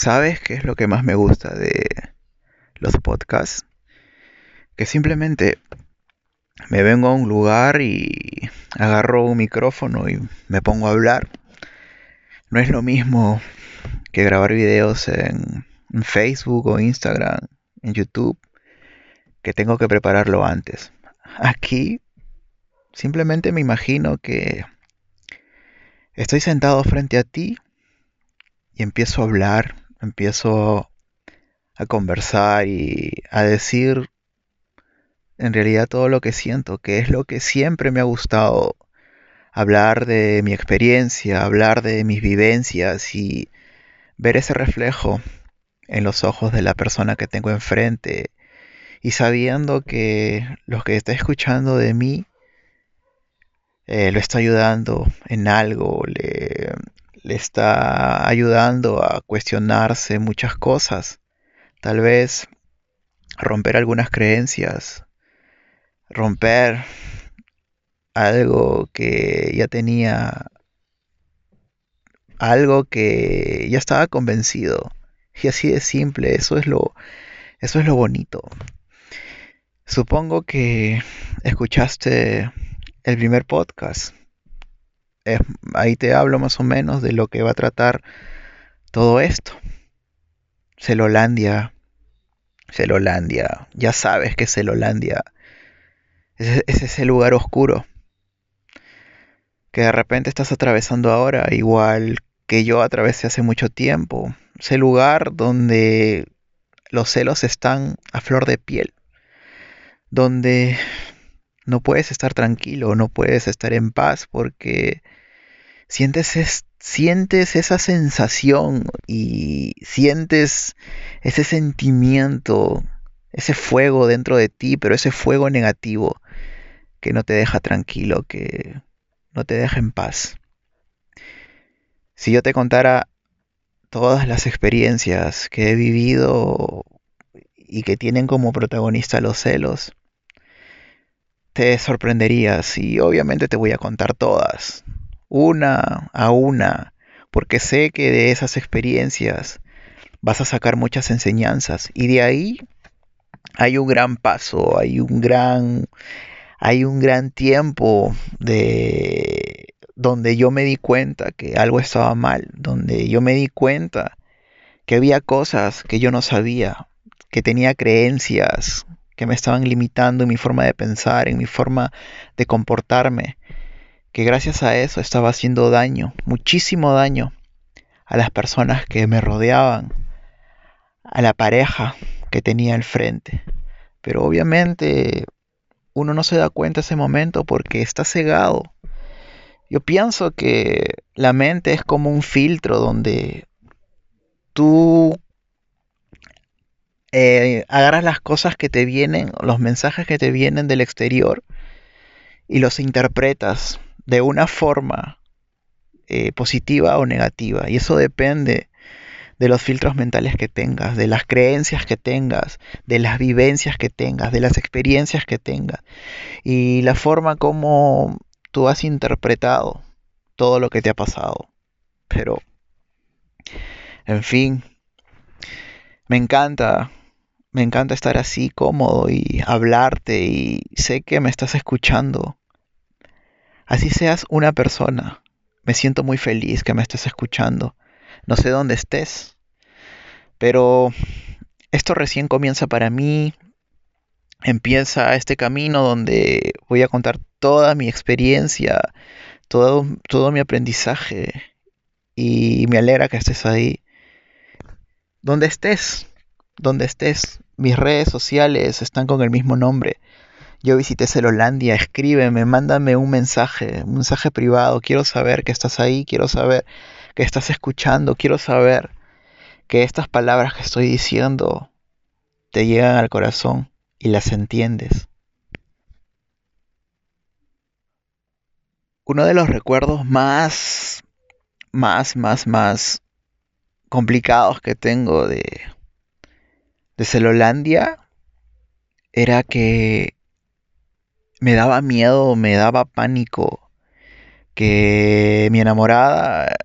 ¿Sabes qué es lo que más me gusta de los podcasts? Que simplemente me vengo a un lugar y agarro un micrófono y me pongo a hablar. No es lo mismo que grabar videos en, Facebook o Instagram, en YouTube, que tengo que prepararlo antes. Aquí simplemente me imagino que estoy sentado frente a ti y empiezo a hablar empiezo a conversar y a decir en realidad todo lo que siento, que es lo que siempre me ha gustado, hablar de mi experiencia, hablar de mis vivencias y ver ese reflejo en los ojos de la persona que tengo enfrente. Y sabiendo que lo que está escuchando de mí eh, lo está ayudando en algo, le, le está ayudando a cuestionarse muchas cosas. Tal vez romper algunas creencias, romper algo que ya tenía, algo que ya estaba convencido. Y así de simple, eso es lo, eso es lo bonito. Supongo que escuchaste el primer podcast ahí te hablo más o menos de lo que va a tratar todo esto. Celolandia, Celolandia, ya sabes que Celolandia es, es ese lugar oscuro que de repente estás atravesando ahora, igual que yo atravesé hace mucho tiempo. Ese lugar donde los celos están a flor de piel, donde no puedes estar tranquilo, no puedes estar en paz porque sientes, sientes esa sensación y sientes ese sentimiento, ese fuego dentro de ti, pero ese fuego negativo que no te deja tranquilo, que no te deja en paz. Si yo te contara todas las experiencias que he vivido y que tienen como protagonista los celos, te sorprenderías y obviamente te voy a contar todas una a una, porque sé que de esas experiencias vas a sacar muchas enseñanzas y de ahí hay un gran paso, hay un gran hay un gran tiempo de donde yo me di cuenta que algo estaba mal, donde yo me di cuenta que había cosas que yo no sabía, que tenía creencias que me estaban limitando en mi forma de pensar, en mi forma de comportarme que gracias a eso estaba haciendo daño, muchísimo daño a las personas que me rodeaban, a la pareja que tenía al frente. Pero obviamente uno no se da cuenta ese momento porque está cegado. Yo pienso que la mente es como un filtro donde tú eh, agarras las cosas que te vienen, los mensajes que te vienen del exterior y los interpretas de una forma eh, positiva o negativa. Y eso depende de los filtros mentales que tengas, de las creencias que tengas, de las vivencias que tengas, de las experiencias que tengas y la forma como tú has interpretado todo lo que te ha pasado. Pero, en fin, me encanta, me encanta estar así cómodo y hablarte y sé que me estás escuchando Así seas una persona. Me siento muy feliz que me estés escuchando. No sé dónde estés, pero esto recién comienza para mí. Empieza este camino donde voy a contar toda mi experiencia, todo, mi aprendizaje. Y me alegra que estés ahí. Donde estés, donde estés. Mis redes sociales están con el mismo nombre. Yo visité Celolandia, escríbeme, mándame un mensaje, un mensaje privado. Quiero saber que estás ahí, quiero saber que estás escuchando, quiero saber que estas palabras que estoy diciendo te llegan al corazón y las entiendes. Uno de los recuerdos más, más, más, más complicados que tengo de, de Celolandia era que me daba miedo, me daba pánico que mi enamorada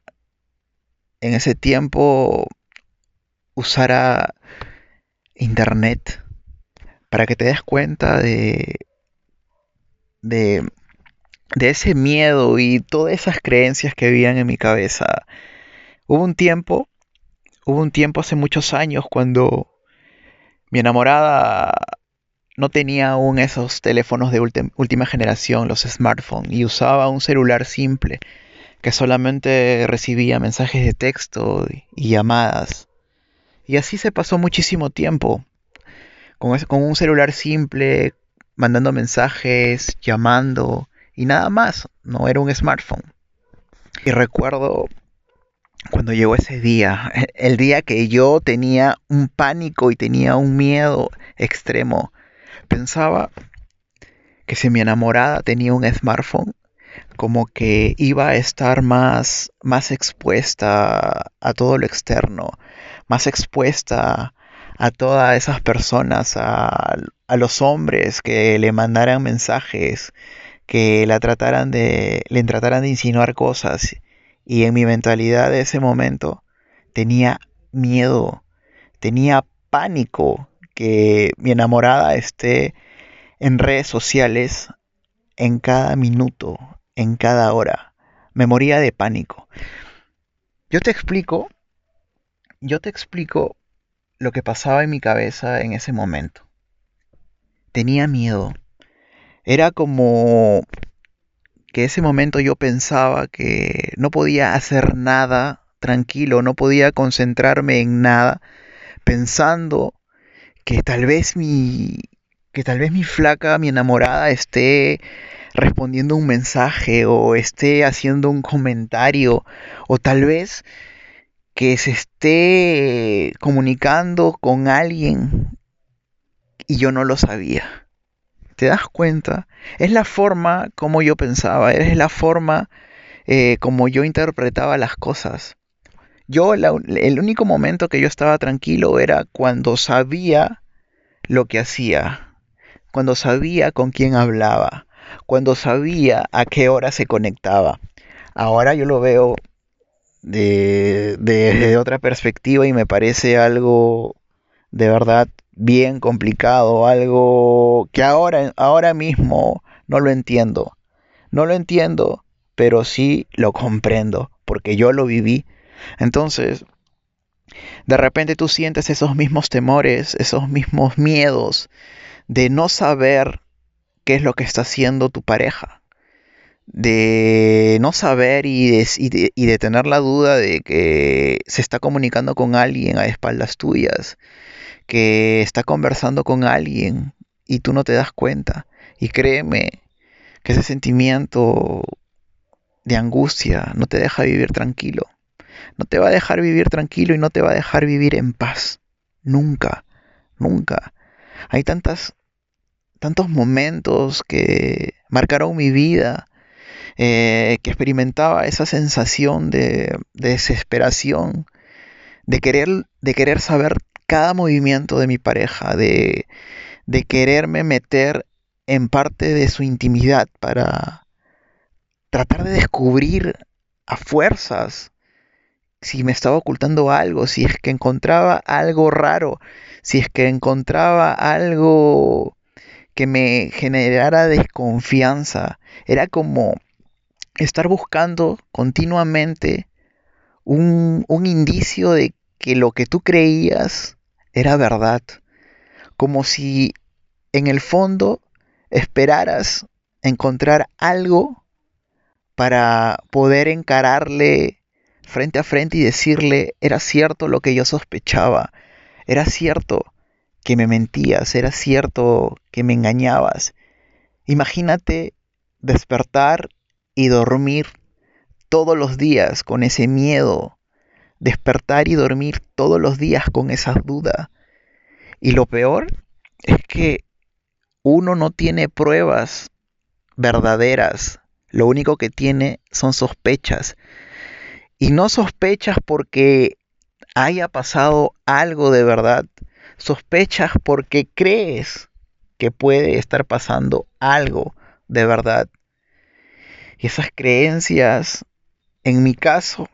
en ese tiempo usara internet para que te des cuenta de, de, de ese miedo y todas esas creencias que habían en mi cabeza. Hubo un tiempo, hubo un tiempo hace muchos años cuando mi enamorada no tenía aún esos teléfonos de última generación, los smartphones, y usaba un celular simple que solamente recibía mensajes de texto y llamadas. Y así se pasó muchísimo tiempo, con, con un celular simple, mandando mensajes, llamando y nada más, no era un smartphone. Y recuerdo cuando llegó ese día, el día que yo tenía un pánico y tenía un miedo extremo pensaba que si mi enamorada tenía un smartphone, como que iba a estar más, más expuesta a todo lo externo, más expuesta a todas esas personas, a, a los hombres que le mandaran mensajes, que la trataran de, le trataran de insinuar cosas. Y en mi mentalidad de ese momento tenía miedo, tenía pánico que mi enamorada esté en redes sociales en cada minuto, en cada hora. Me moría de pánico. Yo te explico, yo te explico lo que pasaba en mi cabeza en ese momento. Tenía miedo. Era como que ese momento yo pensaba que no podía hacer nada tranquilo, no podía concentrarme en nada, pensando que tal vez mi que tal vez mi flaca, mi enamorada esté respondiendo un mensaje o esté haciendo un comentario o tal vez que se esté comunicando con alguien y yo no lo sabía. ¿Te das cuenta? Es la forma como yo pensaba, es la forma eh, como yo interpretaba las cosas. Yo, el único momento que yo estaba tranquilo era cuando sabía lo que hacía, cuando sabía con quién hablaba, cuando sabía a qué hora se conectaba. Ahora yo lo veo de, de, otra perspectiva y me parece algo de verdad bien complicado, algo que ahora, ahora mismo no lo entiendo. No lo entiendo, pero sí lo comprendo, porque yo lo viví entonces, de repente tú sientes esos mismos temores, esos mismos miedos de no saber qué es lo que está haciendo tu pareja, de no saber y de, y de, tener la duda de que se está comunicando con alguien a espaldas tuyas, que está conversando con alguien y tú no te das cuenta. Y créeme que ese sentimiento de angustia no te deja vivir tranquilo no te va a dejar vivir tranquilo y no te va a dejar vivir en paz. Nunca, nunca. Hay tantas, tantos momentos que marcaron mi vida, eh, que experimentaba esa sensación de, desesperación, de querer, de querer saber cada movimiento de mi pareja, de, quererme meter en parte de su intimidad para tratar de descubrir a fuerzas si me estaba ocultando algo, si es que encontraba algo raro, si es que encontraba algo que me generara desconfianza. Era como estar buscando continuamente un indicio de que lo que tú creías era verdad. Como si en el fondo esperaras encontrar algo para poder encararle frente a frente y decirle, era cierto lo que yo sospechaba, era cierto que me mentías, era cierto que me engañabas. Imagínate despertar y dormir todos los días con ese miedo, despertar y dormir todos los días con esa duda. Y lo peor es que uno no tiene pruebas verdaderas, lo único que tiene son sospechas. Y no sospechas porque haya pasado algo de verdad. Sospechas porque crees que puede estar pasando algo de verdad. Y esas creencias, en mi caso,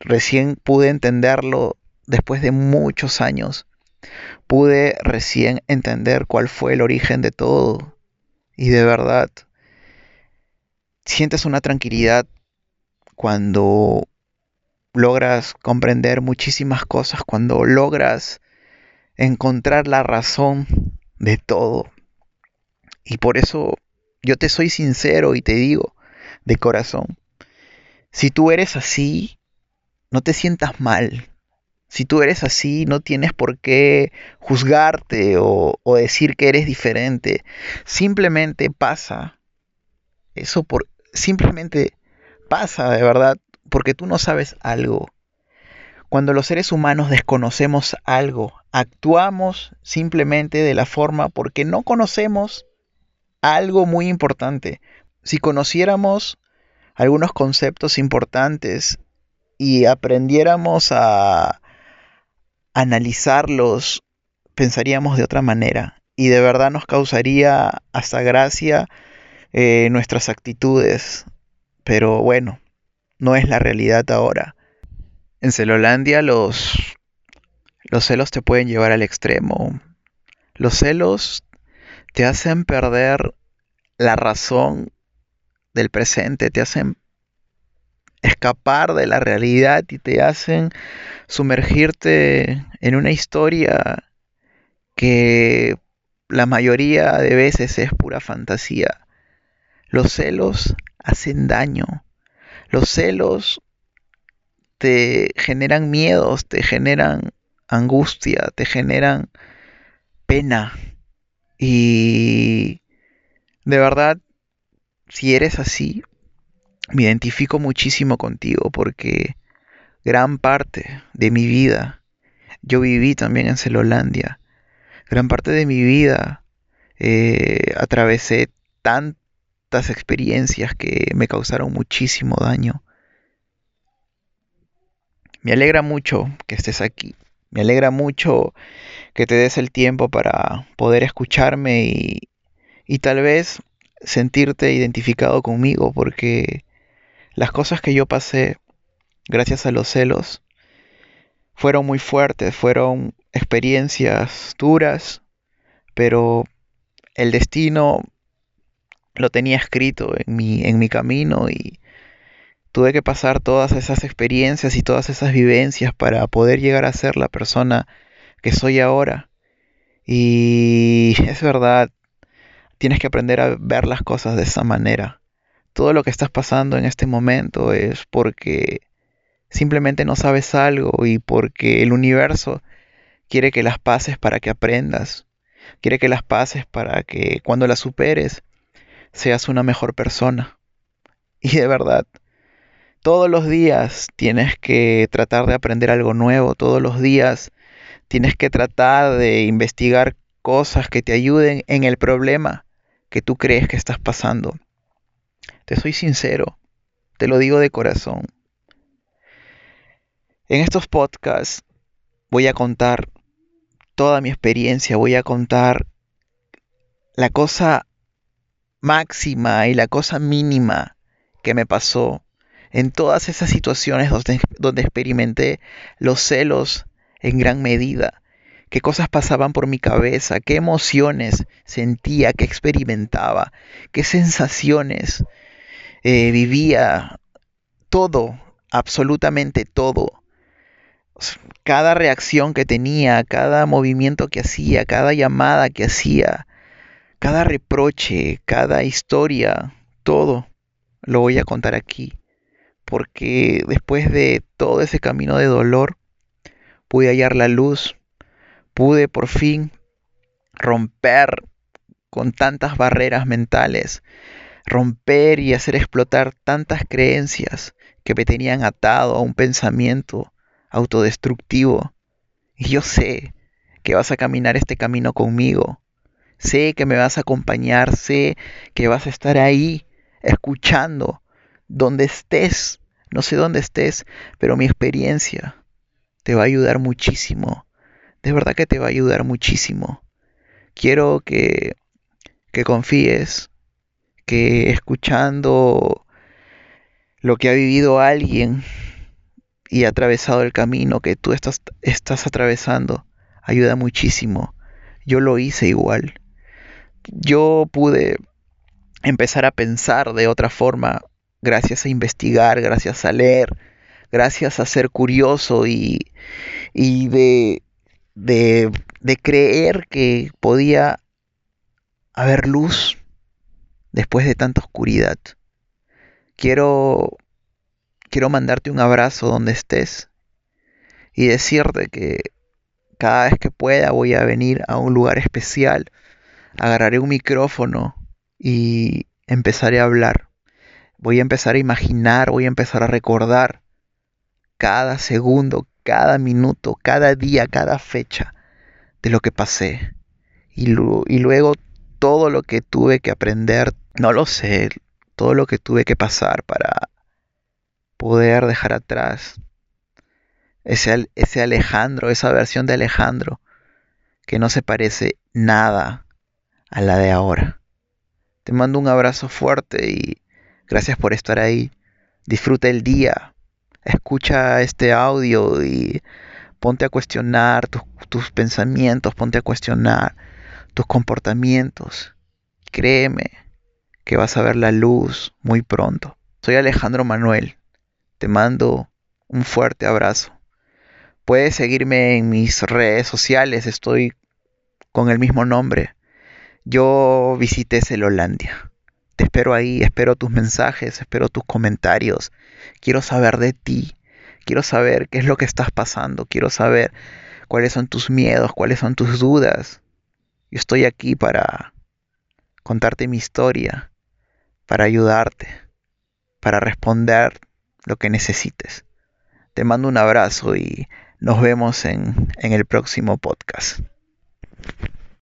recién pude entenderlo después de muchos años, pude recién entender cuál fue el origen de todo. Y de verdad, sientes una tranquilidad cuando logras comprender muchísimas cosas, cuando logras encontrar la razón de todo. Y por eso yo te soy sincero y te digo de corazón, si tú eres así, no te sientas mal. Si tú eres así, no tienes por qué juzgarte o, decir que eres diferente. Simplemente pasa. Eso por simplemente pasa de verdad porque tú no sabes algo. Cuando los seres humanos desconocemos algo, actuamos simplemente de la forma porque no conocemos algo muy importante. Si conociéramos algunos conceptos importantes y aprendiéramos a analizarlos, pensaríamos de otra manera. Y de verdad nos causaría hasta gracia eh, nuestras actitudes. Pero bueno, no es la realidad ahora. En Celolandia los, los celos te pueden llevar al extremo. Los celos te hacen perder la razón del presente, te hacen escapar de la realidad y te hacen sumergirte en una historia que la mayoría de veces es pura fantasía. Los celos hacen daño. Los celos te generan miedos, te generan angustia, te generan pena. Y de verdad, si eres así, me identifico muchísimo contigo porque gran parte de mi vida, yo viví también en Celolandia, gran parte de mi vida eh, atravesé tantas experiencias que me causaron muchísimo daño. Me alegra mucho que estés aquí. Me alegra mucho que te des el tiempo para poder escucharme y, y tal vez sentirte identificado conmigo porque las cosas que yo pasé gracias a los celos fueron muy fuertes, fueron experiencias duras, pero el destino lo tenía escrito en mi, en mi camino y tuve que pasar todas esas experiencias y todas esas vivencias para poder llegar a ser la persona que soy ahora. Y es verdad, tienes que aprender a ver las cosas de esa manera todo lo que estás pasando en este momento es porque simplemente no sabes algo y porque el universo quiere que las pases para que aprendas, quiere que las pases para que cuando las superes seas una mejor persona. Y de verdad, todos los días tienes que tratar de aprender algo nuevo, todos los días tienes que tratar de investigar cosas que te ayuden en el problema que tú crees que estás pasando. Te soy sincero, te lo digo de corazón. En estos podcasts voy a contar toda mi experiencia, voy a contar la cosa máxima y la cosa mínima que me pasó en todas esas situaciones donde, donde, experimenté los celos en gran medida, qué cosas pasaban por mi cabeza, qué emociones sentía, qué experimentaba, qué sensaciones eh, vivía todo, absolutamente todo. Cada reacción que tenía, cada movimiento que hacía, cada llamada que hacía, cada reproche, cada historia, todo lo voy a contar aquí. Porque después de todo ese camino de dolor, pude hallar la luz, pude por fin romper con tantas barreras mentales, romper y hacer explotar tantas creencias que me tenían atado a un pensamiento autodestructivo. Y yo sé que vas a caminar este camino conmigo. Sé que me vas a acompañar, sé que vas a estar ahí escuchando donde estés. No sé dónde estés, pero mi experiencia te va a ayudar muchísimo. De verdad que te va a ayudar muchísimo. Quiero que, que confíes que escuchando lo que ha vivido alguien y he atravesado el camino que tú estás, estás atravesando ayuda muchísimo. Yo lo hice igual. Yo pude empezar a pensar de otra forma gracias a investigar, gracias a leer, gracias a ser curioso y, y de, de, de creer que podía haber luz después de tanta oscuridad. Quiero quiero mandarte un abrazo donde estés y decirte que cada vez que pueda voy a venir a un lugar especial, agarraré un micrófono y empezaré a hablar. Voy a empezar a imaginar, voy a empezar a recordar cada segundo, cada minuto, cada día, cada fecha de lo que pasé. Y, luego todo lo que tuve que aprender, no lo sé, todo lo que tuve que pasar para poder dejar atrás ese, ese Alejandro, esa versión de Alejandro que no se parece nada a la de ahora. Te mando un abrazo fuerte y gracias por estar ahí. Disfruta el día. Escucha este audio y ponte a cuestionar tus, tus pensamientos, ponte a cuestionar tus comportamientos. Créeme que vas a ver la luz muy pronto. Soy Alejandro Manuel. Te mando un fuerte abrazo. Puedes seguirme en mis redes sociales, estoy con el mismo nombre. Yo visité Celolandia. Te espero ahí, espero tus mensajes, espero tus comentarios. Quiero saber de ti. Quiero saber qué es lo que estás pasando. Quiero saber cuáles son tus miedos, cuáles son tus dudas. Yo estoy aquí para contarte mi historia, para ayudarte, para responder lo que necesites. Te mando un abrazo y nos vemos en, en el próximo podcast.